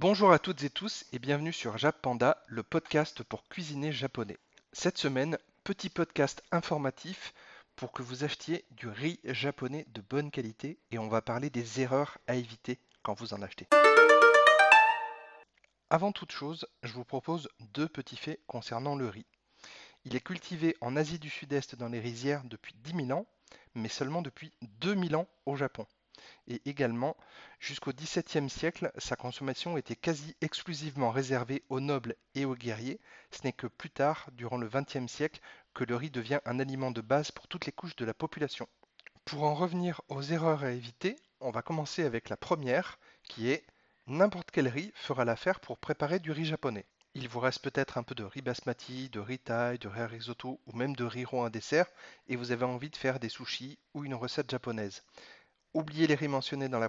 Bonjour à toutes et tous et bienvenue sur Jap Panda, le podcast pour cuisiner japonais. Cette semaine, petit podcast informatif pour que vous achetiez du riz japonais de bonne qualité et on va parler des erreurs à éviter quand vous en achetez. Avant toute chose, je vous propose deux petits faits concernant le riz. Il est cultivé en Asie du Sud-Est dans les rizières depuis 10 000 ans, mais seulement depuis 2000 ans au Japon. Et également, jusqu'au XVIIe siècle, sa consommation était quasi exclusivement réservée aux nobles et aux guerriers. Ce n'est que plus tard, durant le XXe siècle, que le riz devient un aliment de base pour toutes les couches de la population. Pour en revenir aux erreurs à éviter, on va commencer avec la première, qui est n'importe quel riz fera l'affaire pour préparer du riz japonais. Il vous reste peut-être un peu de riz basmati, de riz thai, de riz risotto ou même de riz rond à dessert et vous avez envie de faire des sushis ou une recette japonaise. Oubliez les riz mentionnés dans la,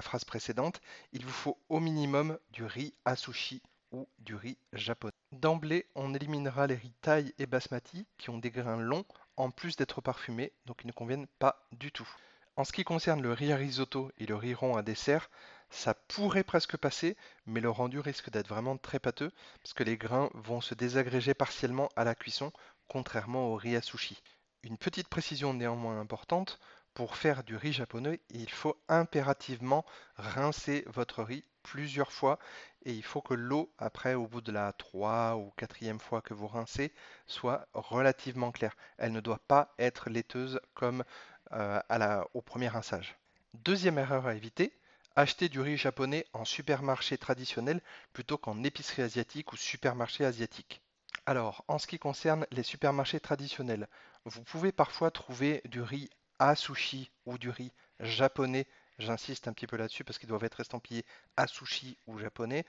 phrase précédente, il vous faut au minimum du riz à sushi ou du riz japonais. D'emblée, on éliminera les riz thai et basmati qui ont des grains longs en plus d'être parfumés, donc ils ne conviennent pas du tout. En ce qui concerne le riz à risotto et le riz rond à dessert, ça pourrait presque passer, mais le rendu risque d'être vraiment très pâteux parce que les grains vont se désagréger partiellement à la cuisson, contrairement au riz à sushi. Une petite précision néanmoins importante, pour faire du riz japonais, il faut impérativement rincer votre riz plusieurs fois et il faut que l'eau, après, au bout de la 3 ou 4 fois que vous rincez, soit relativement claire. Elle ne doit pas être laiteuse comme euh, au premier rinçage. Deuxième erreur à éviter, acheter du riz japonais en supermarché traditionnel plutôt qu'en épicerie asiatique ou supermarché asiatique. Alors, en ce qui concerne les supermarchés traditionnels, vous pouvez parfois trouver du riz à sushi ou du riz japonais. J'insiste un petit peu là-dessus parce qu'ils doivent être estampillés à sushi ou japonais.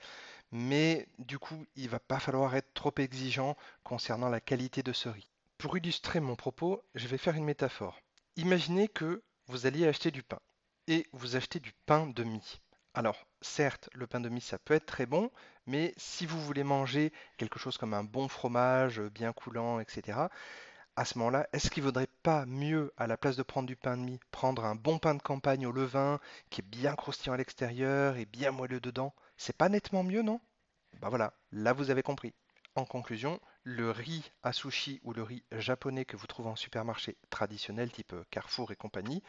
Mais du coup, il va pas falloir être trop exigeant concernant la qualité de ce riz. Pour illustrer mon propos, je vais faire une métaphore. Imaginez que vous alliez acheter du pain et vous achetez du pain de mie. Alors, certes, le pain de mie, ça peut être très bon, mais si vous voulez manger quelque chose comme un bon fromage bien coulant, etc., à ce moment-là, est-ce qu'il ne vaudrait pas mieux, à la place de prendre du pain de mie, prendre un bon pain de campagne au levain, qui est bien croustillant à l'extérieur et bien moelleux dedans? C'est pas nettement mieux, non? Bah voilà, là vous avez compris. En conclusion, le riz à sushi ou le riz japonais que vous trouvez en supermarché traditionnel type Carrefour et compagnie,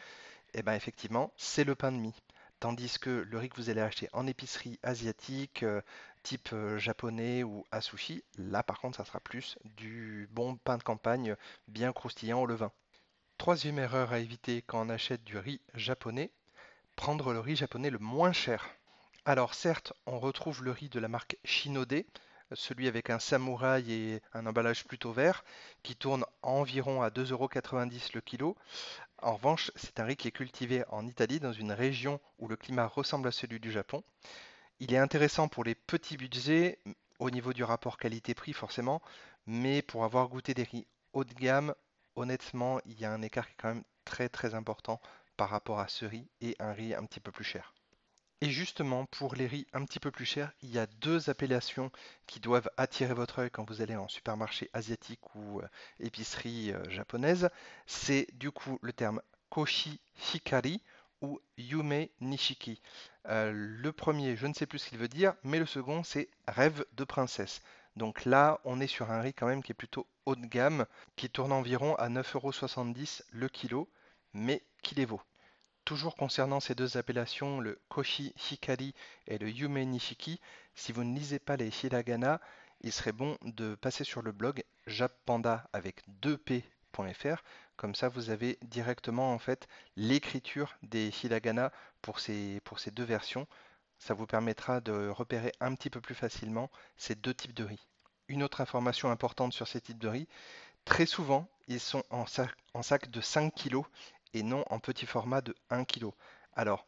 eh ben effectivement, c'est le pain de mie. Tandis que le riz que vous allez acheter en épicerie asiatique, euh, type euh, japonais ou à sushi, là par contre, ça sera plus du bon pain de campagne bien croustillant au levain. Troisième erreur à éviter quand on achète du riz japonais, prendre le riz japonais le moins cher. Alors certes, on retrouve le riz de la marque Shinode, celui avec un samouraï et un emballage plutôt vert, qui tourne environ à 2,90€ le kilo. En revanche, c'est un riz qui est cultivé en Italie, dans une région où le climat ressemble à celui du Japon. Il est intéressant pour les petits budgets, au niveau du rapport qualité-prix forcément, mais pour avoir goûté des riz haut de gamme, honnêtement, il y a un écart qui est quand même très très important par rapport à ce riz et un riz un petit peu plus cher. Et justement, pour les riz un petit peu plus chers, il y a deux appellations qui doivent attirer votre œil quand vous allez en supermarché asiatique ou euh, épicerie euh, japonaise. C'est du coup le terme Koshi Hikari ou Yume Nishiki. Euh, le premier, je ne sais plus ce qu'il veut dire, mais le second, c'est rêve de princesse. Donc là, on est sur un riz quand même qui est plutôt haut de gamme, qui tourne environ à 9,70€ le kilo, mais qui les vaut. Toujours concernant ces deux appellations, le Koshi Hikari et le Yume Nishiki, si vous ne lisez pas les hiragana, il serait bon de passer sur le blog jappanda avec 2p.fr. Comme ça, vous avez directement en fait l'écriture des hiragana pour ces, pour ces deux versions. Ça vous permettra de repérer un petit peu plus facilement ces deux types de riz. Une autre information importante sur ces types de riz, très souvent, ils sont en sac, en sac de 5 kg et non en petit format de 1 kg. Alors,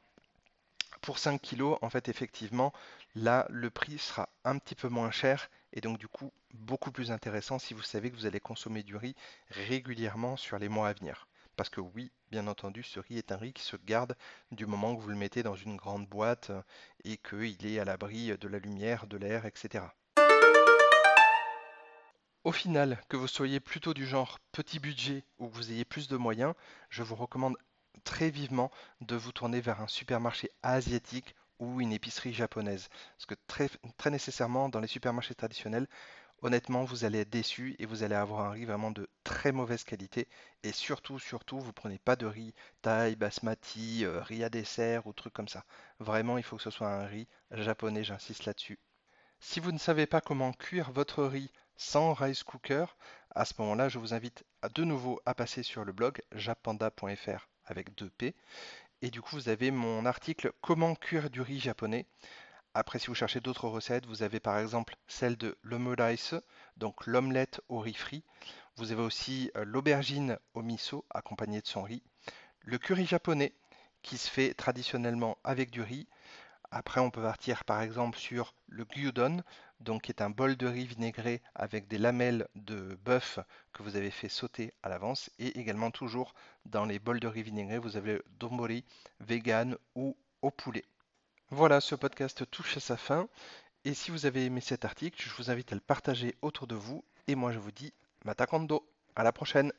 pour 5 kg, en fait, effectivement, là, le prix sera un petit peu moins cher et donc du coup beaucoup plus intéressant si vous savez que vous allez consommer du riz régulièrement sur les mois à venir. Parce que oui, bien entendu, ce riz est un riz qui se garde du moment que vous le mettez dans une grande boîte et qu'il est à l'abri de la lumière, de l'air, etc. Au final, que vous soyez plutôt du genre petit budget ou que vous ayez plus de moyens, je vous recommande très vivement de vous tourner vers un supermarché asiatique ou une épicerie japonaise. Parce que très, nécessairement, dans les supermarchés traditionnels, honnêtement, vous allez être déçu et vous allez avoir un riz vraiment de très mauvaise qualité. Et surtout, surtout, vous prenez pas de riz thaï, basmati, euh, riz à dessert ou trucs comme ça. Vraiment, il faut que ce soit un riz japonais, j'insiste là-dessus. Si vous ne savez pas comment cuire votre riz sans rice cooker, à ce moment-là, je vous invite à de nouveau à passer sur le blog japanda.fr avec 2P. Et du coup, vous avez mon article Comment cuire du riz japonais. Après, si vous cherchez d'autres recettes, vous avez par exemple celle de donc l'omelette au riz frit. Vous avez aussi euh, l'aubergine au miso accompagnée de son riz. Le curry japonais qui se fait traditionnellement avec du riz. Après, on peut partir par exemple sur le gyudon, donc qui est un bol de riz vinaigré avec des lamelles de bœuf que vous avez fait sauter à l'avance. Et également toujours dans les bols de riz vinaigré, vous avez le donbori vegan ou au poulet. Voilà, ce podcast touche à sa fin. Et si vous avez aimé cet article, je vous invite à le partager autour de vous. Et moi, je vous dis Matakando. À la prochaine.